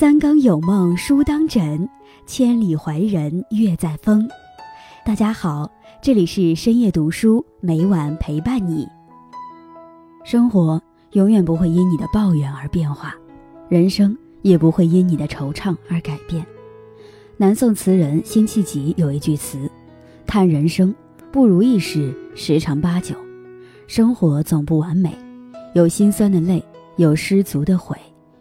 三更有梦书当枕，千里怀人月在风。大家好，这里是深夜读书，每晚陪伴你。生活永远不会因你的抱怨而变化，人生也不会因你的惆怅而改变。南宋词人辛弃疾有一句词：“叹人生不如意事十常八九。”生活总不完美，有心酸的泪，有失足的悔，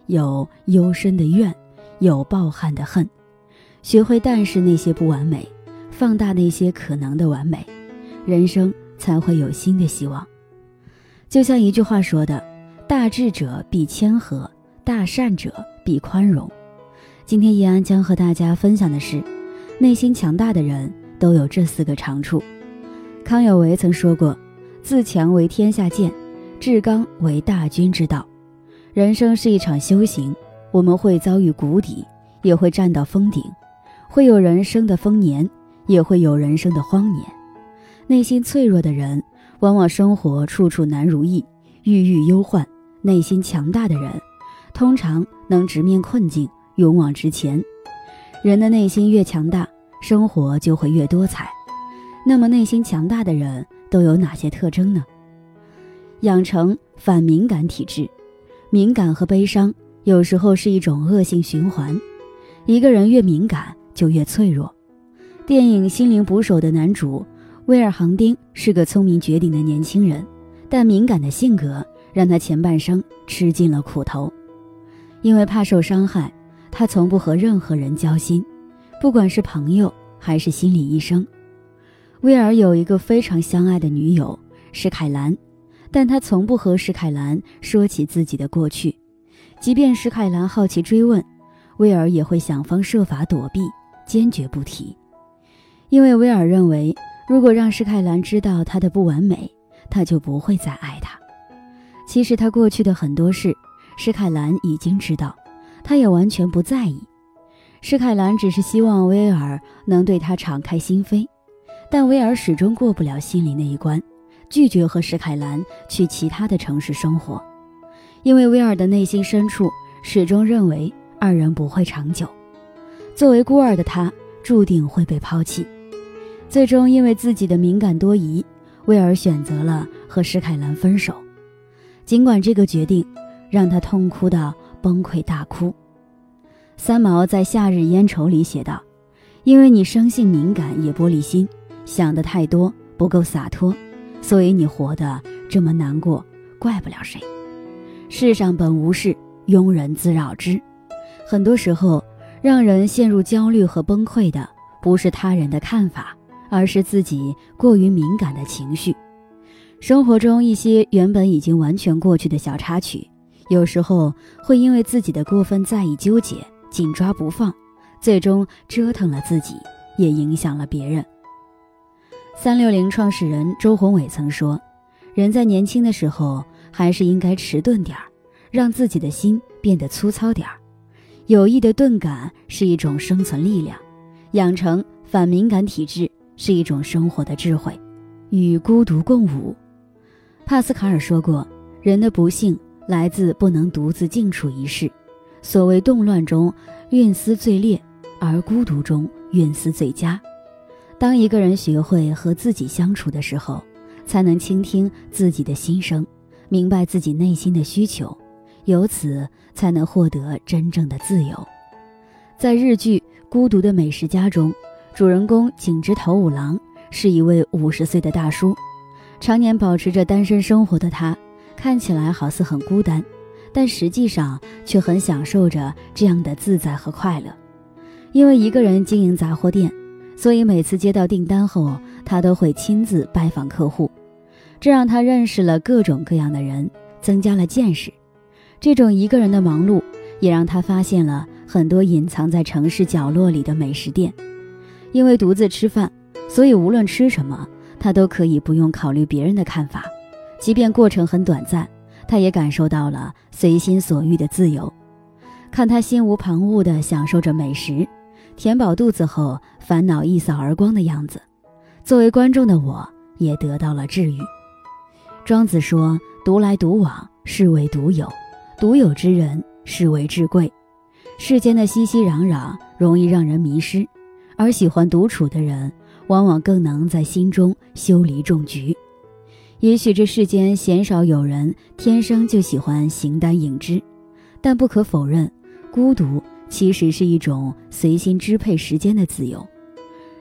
有幽深的怨，有抱憾的恨。学会淡视那些不完美，放大那些可能的完美，人生才会有新的希望。就像一句话说的：“大智者必谦和，大善者必宽容。”今天易安将和大家分享的是，内心强大的人都有这四个长处。康有为曾说过。自强为天下健，至刚为大军之道。人生是一场修行，我们会遭遇谷底，也会站到峰顶；会有人生的丰年，也会有人生的荒年。内心脆弱的人，往往生活处处难如意，郁郁忧患；内心强大的人，通常能直面困境，勇往直前。人的内心越强大，生活就会越多彩。那么，内心强大的人。都有哪些特征呢？养成反敏感体质，敏感和悲伤有时候是一种恶性循环。一个人越敏感，就越脆弱。电影《心灵捕手》的男主威尔·杭丁是个聪明绝顶的年轻人，但敏感的性格让他前半生吃尽了苦头。因为怕受伤害，他从不和任何人交心，不管是朋友还是心理医生。威尔有一个非常相爱的女友是凯兰，但他从不和史凯兰说起自己的过去，即便史凯兰好奇追问，威尔也会想方设法躲避，坚决不提。因为威尔认为，如果让史凯兰知道他的不完美，他就不会再爱他。其实他过去的很多事，史凯兰已经知道，他也完全不在意。史凯兰只是希望威尔能对他敞开心扉。但威尔始终过不了心里那一关，拒绝和史凯兰去其他的城市生活，因为威尔的内心深处始终认为二人不会长久。作为孤儿的他，注定会被抛弃。最终，因为自己的敏感多疑，威尔选择了和史凯兰分手。尽管这个决定让他痛哭到崩溃大哭，三毛在《夏日烟愁》里写道：“因为你生性敏感，也玻璃心。”想的太多，不够洒脱，所以你活得这么难过，怪不了谁。世上本无事，庸人自扰之。很多时候，让人陷入焦虑和崩溃的，不是他人的看法，而是自己过于敏感的情绪。生活中一些原本已经完全过去的小插曲，有时候会因为自己的过分在意、纠结、紧抓不放，最终折腾了自己，也影响了别人。三六零创始人周宏伟曾说：“人在年轻的时候，还是应该迟钝点儿，让自己的心变得粗糙点儿。有益的钝感是一种生存力量，养成反敏感体质是一种生活的智慧。与孤独共舞。”帕斯卡尔说过：“人的不幸来自不能独自静处一室。所谓动乱中运思最烈，而孤独中运思最佳。”当一个人学会和自己相处的时候，才能倾听自己的心声，明白自己内心的需求，由此才能获得真正的自由。在日剧《孤独的美食家》中，主人公井之头五郎是一位五十岁的大叔，常年保持着单身生活的他，看起来好似很孤单，但实际上却很享受着这样的自在和快乐，因为一个人经营杂货店。所以每次接到订单后，他都会亲自拜访客户，这让他认识了各种各样的人，增加了见识。这种一个人的忙碌，也让他发现了很多隐藏在城市角落里的美食店。因为独自吃饭，所以无论吃什么，他都可以不用考虑别人的看法，即便过程很短暂，他也感受到了随心所欲的自由。看他心无旁骛地享受着美食。填饱肚子后，烦恼一扫而光的样子，作为观众的我也得到了治愈。庄子说：“独来独往，是为独有；独有之人，是为至贵。”世间的熙熙攘攘容易让人迷失，而喜欢独处的人，往往更能在心中修篱种菊。也许这世间鲜少有人天生就喜欢形单影只，但不可否认，孤独其实是一种随心支配时间的自由。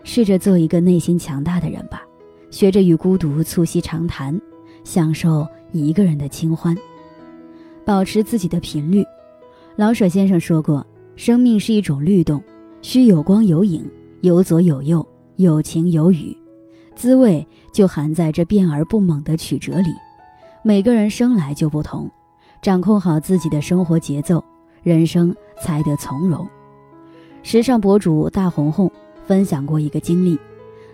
试着做一个内心强大的人吧，学着与孤独促膝长谈，享受一个人的清欢，保持自己的频率。老舍先生说过：“生命是一种律动，需有光有影，有左有右，有晴有雨。”滋味就含在这变而不猛的曲折里。每个人生来就不同，掌控好自己的生活节奏，人生才得从容。时尚博主大红红分享过一个经历，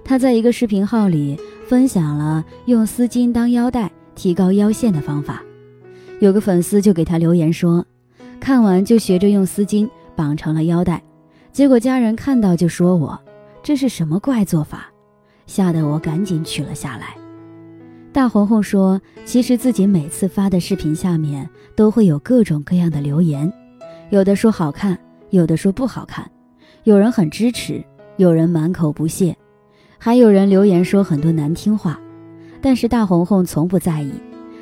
他在一个视频号里分享了用丝巾当腰带提高腰线的方法。有个粉丝就给他留言说，看完就学着用丝巾绑成了腰带，结果家人看到就说我这是什么怪做法。吓得我赶紧取了下来。大红红说：“其实自己每次发的视频下面都会有各种各样的留言，有的说好看，有的说不好看，有人很支持，有人满口不屑，还有人留言说很多难听话。但是大红红从不在意，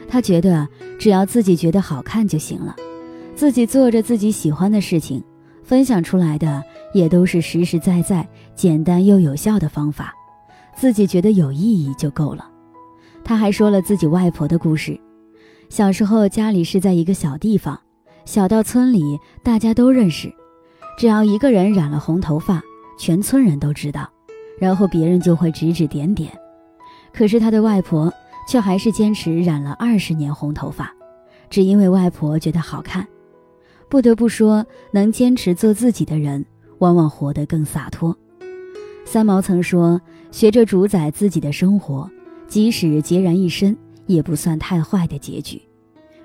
她觉得只要自己觉得好看就行了，自己做着自己喜欢的事情，分享出来的也都是实实在在、简单又有效的方法。”自己觉得有意义就够了。他还说了自己外婆的故事。小时候家里是在一个小地方，小到村里大家都认识，只要一个人染了红头发，全村人都知道，然后别人就会指指点点。可是他的外婆却还是坚持染了二十年红头发，只因为外婆觉得好看。不得不说，能坚持做自己的人，往往活得更洒脱。三毛曾说。学着主宰自己的生活，即使孑然一身，也不算太坏的结局。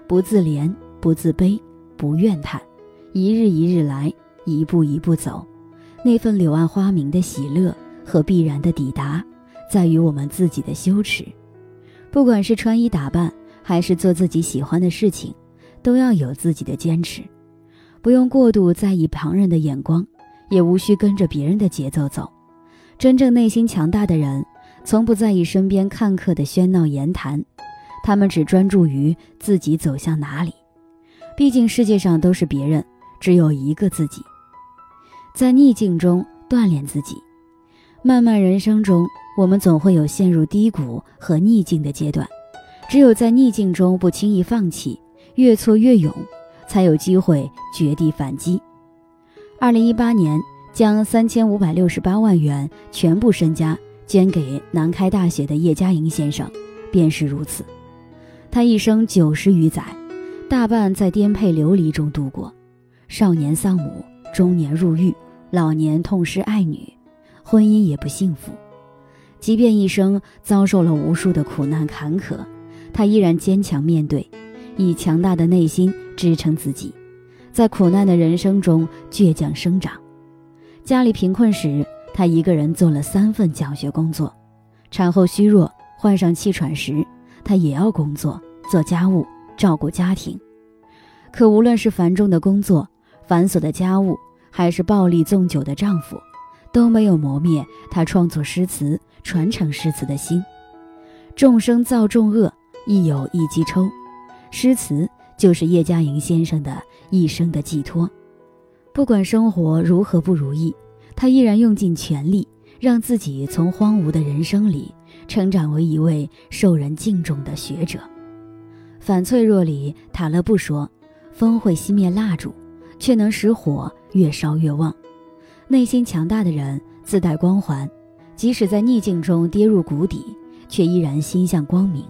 不自怜，不自卑，不怨叹，一日一日来，一步一步走。那份柳暗花明的喜乐和必然的抵达，在于我们自己的羞耻。不管是穿衣打扮，还是做自己喜欢的事情，都要有自己的坚持。不用过度在意旁人的眼光，也无需跟着别人的节奏走。真正内心强大的人，从不在意身边看客的喧闹言谈，他们只专注于自己走向哪里。毕竟世界上都是别人，只有一个自己。在逆境中锻炼自己，漫漫人生中，我们总会有陷入低谷和逆境的阶段。只有在逆境中不轻易放弃，越挫越勇，才有机会绝地反击。二零一八年。将三千五百六十八万元全部身家捐给南开大学的叶嘉莹先生，便是如此。他一生九十余载，大半在颠沛流离中度过。少年丧母，中年入狱，老年痛失爱女，婚姻也不幸福。即便一生遭受了无数的苦难坎坷，他依然坚强面对，以强大的内心支撑自己，在苦难的人生中倔强生长。家里贫困时，他一个人做了三份教学工作；产后虚弱、患上气喘时，他也要工作、做家务、照顾家庭。可无论是繁重的工作、繁琐的家务，还是暴力纵酒的丈夫，都没有磨灭他创作诗词、传承诗词的心。众生造众恶，亦有一机抽。诗词就是叶嘉莹先生的一生的寄托。不管生活如何不如意，他依然用尽全力，让自己从荒芜的人生里成长为一位受人敬重的学者。《反脆弱》里，塔勒布说：“风会熄灭蜡烛，却能使火越烧越旺。”内心强大的人自带光环，即使在逆境中跌入谷底，却依然心向光明。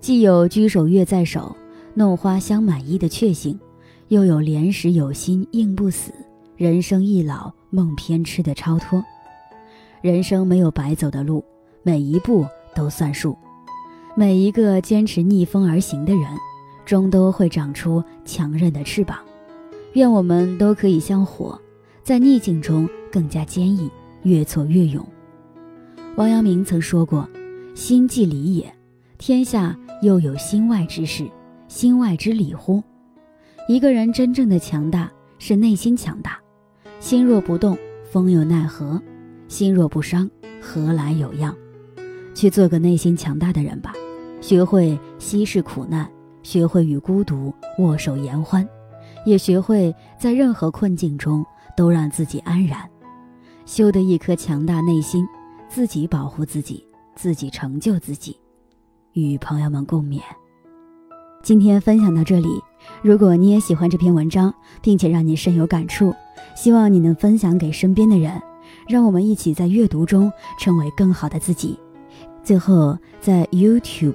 既有居守月在手，弄花香满衣的确幸。又有莲石有心应不死，人生易老梦偏痴的超脱。人生没有白走的路，每一步都算数。每一个坚持逆风而行的人，终都会长出强韧的翅膀。愿我们都可以像火，在逆境中更加坚毅，越挫越勇。王阳明曾说过：“心即理也，天下又有心外之事，心外之理乎？”一个人真正的强大，是内心强大。心若不动，风又奈何；心若不伤，何来有恙？去做个内心强大的人吧，学会稀释苦难，学会与孤独握手言欢，也学会在任何困境中都让自己安然。修得一颗强大内心，自己保护自己，自己成就自己。与朋友们共勉。今天分享到这里，如果你也喜欢这篇文章，并且让你深有感触，希望你能分享给身边的人，让我们一起在阅读中成为更好的自己。最后，在 YouTube